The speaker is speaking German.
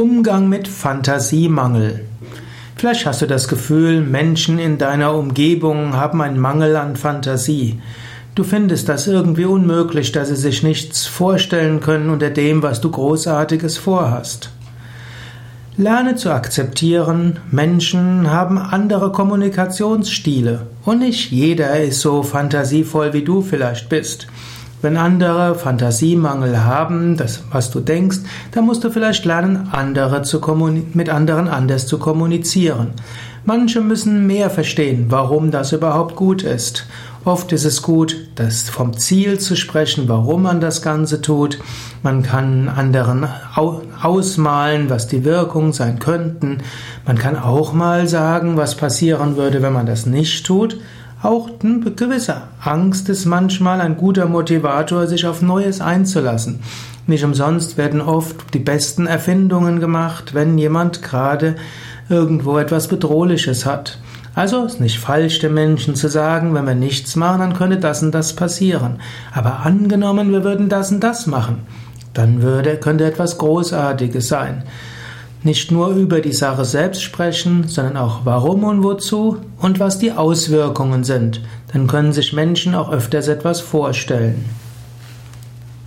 Umgang mit Fantasiemangel. Vielleicht hast du das Gefühl, Menschen in deiner Umgebung haben einen Mangel an Fantasie. Du findest das irgendwie unmöglich, dass sie sich nichts vorstellen können unter dem, was du großartiges vorhast. Lerne zu akzeptieren, Menschen haben andere Kommunikationsstile und nicht jeder ist so fantasievoll wie du vielleicht bist. Wenn andere Fantasiemangel haben, das, was du denkst, dann musst du vielleicht lernen, andere zu mit anderen anders zu kommunizieren. Manche müssen mehr verstehen, warum das überhaupt gut ist. Oft ist es gut, das vom Ziel zu sprechen, warum man das Ganze tut. Man kann anderen ausmalen, was die Wirkungen sein könnten. Man kann auch mal sagen, was passieren würde, wenn man das nicht tut. Auch eine gewisse Angst ist manchmal ein guter Motivator, sich auf Neues einzulassen. Nicht umsonst werden oft die besten Erfindungen gemacht, wenn jemand gerade irgendwo etwas Bedrohliches hat. Also ist nicht falsch, den Menschen zu sagen, wenn wir nichts machen, dann könnte das und das passieren. Aber angenommen, wir würden das und das machen, dann würde, könnte etwas Großartiges sein nicht nur über die Sache selbst sprechen, sondern auch warum und wozu und was die Auswirkungen sind. Dann können sich Menschen auch öfters etwas vorstellen.